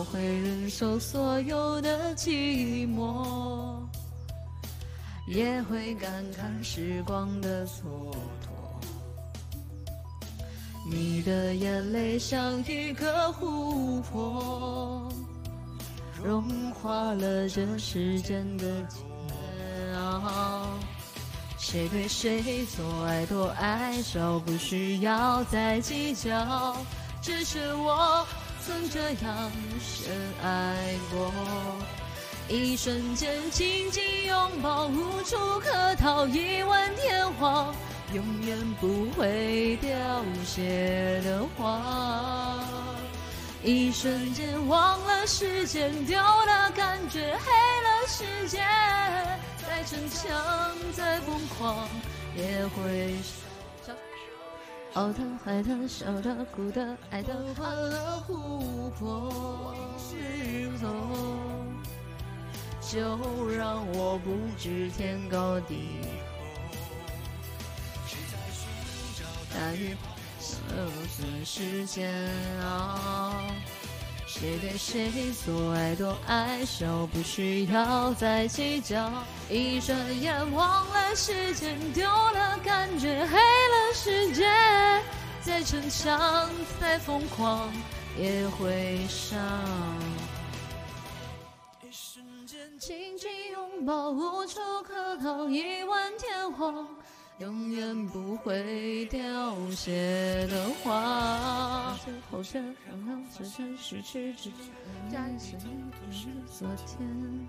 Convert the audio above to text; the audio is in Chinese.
我会忍受所有的寂寞，也会感慨时光的蹉跎。你的眼泪像一个湖泊，融化了这世间的煎熬。谁对谁错爱多爱少，不需要再计较。只是我曾这样深爱过，一瞬间紧紧拥抱，无处可逃，一吻天荒，永远不会凋谢的花。一瞬间忘了时间，丢了感觉，黑了世界。再逞强，再疯狂，也会。好的，坏的，笑的，哭的，爱的，换了湖泊，失落，就让我不知天高地厚。大雨生死时间熬，谁对谁做爱多爱少，不需要再计较。一转眼忘了时间，丢了感觉，黑了世界。再逞强，再疯狂，也会伤。一瞬间紧紧拥抱，无处可逃，一吻天荒，永远不会凋谢的花。最后却让让只剩失去之前，再次都是昨天。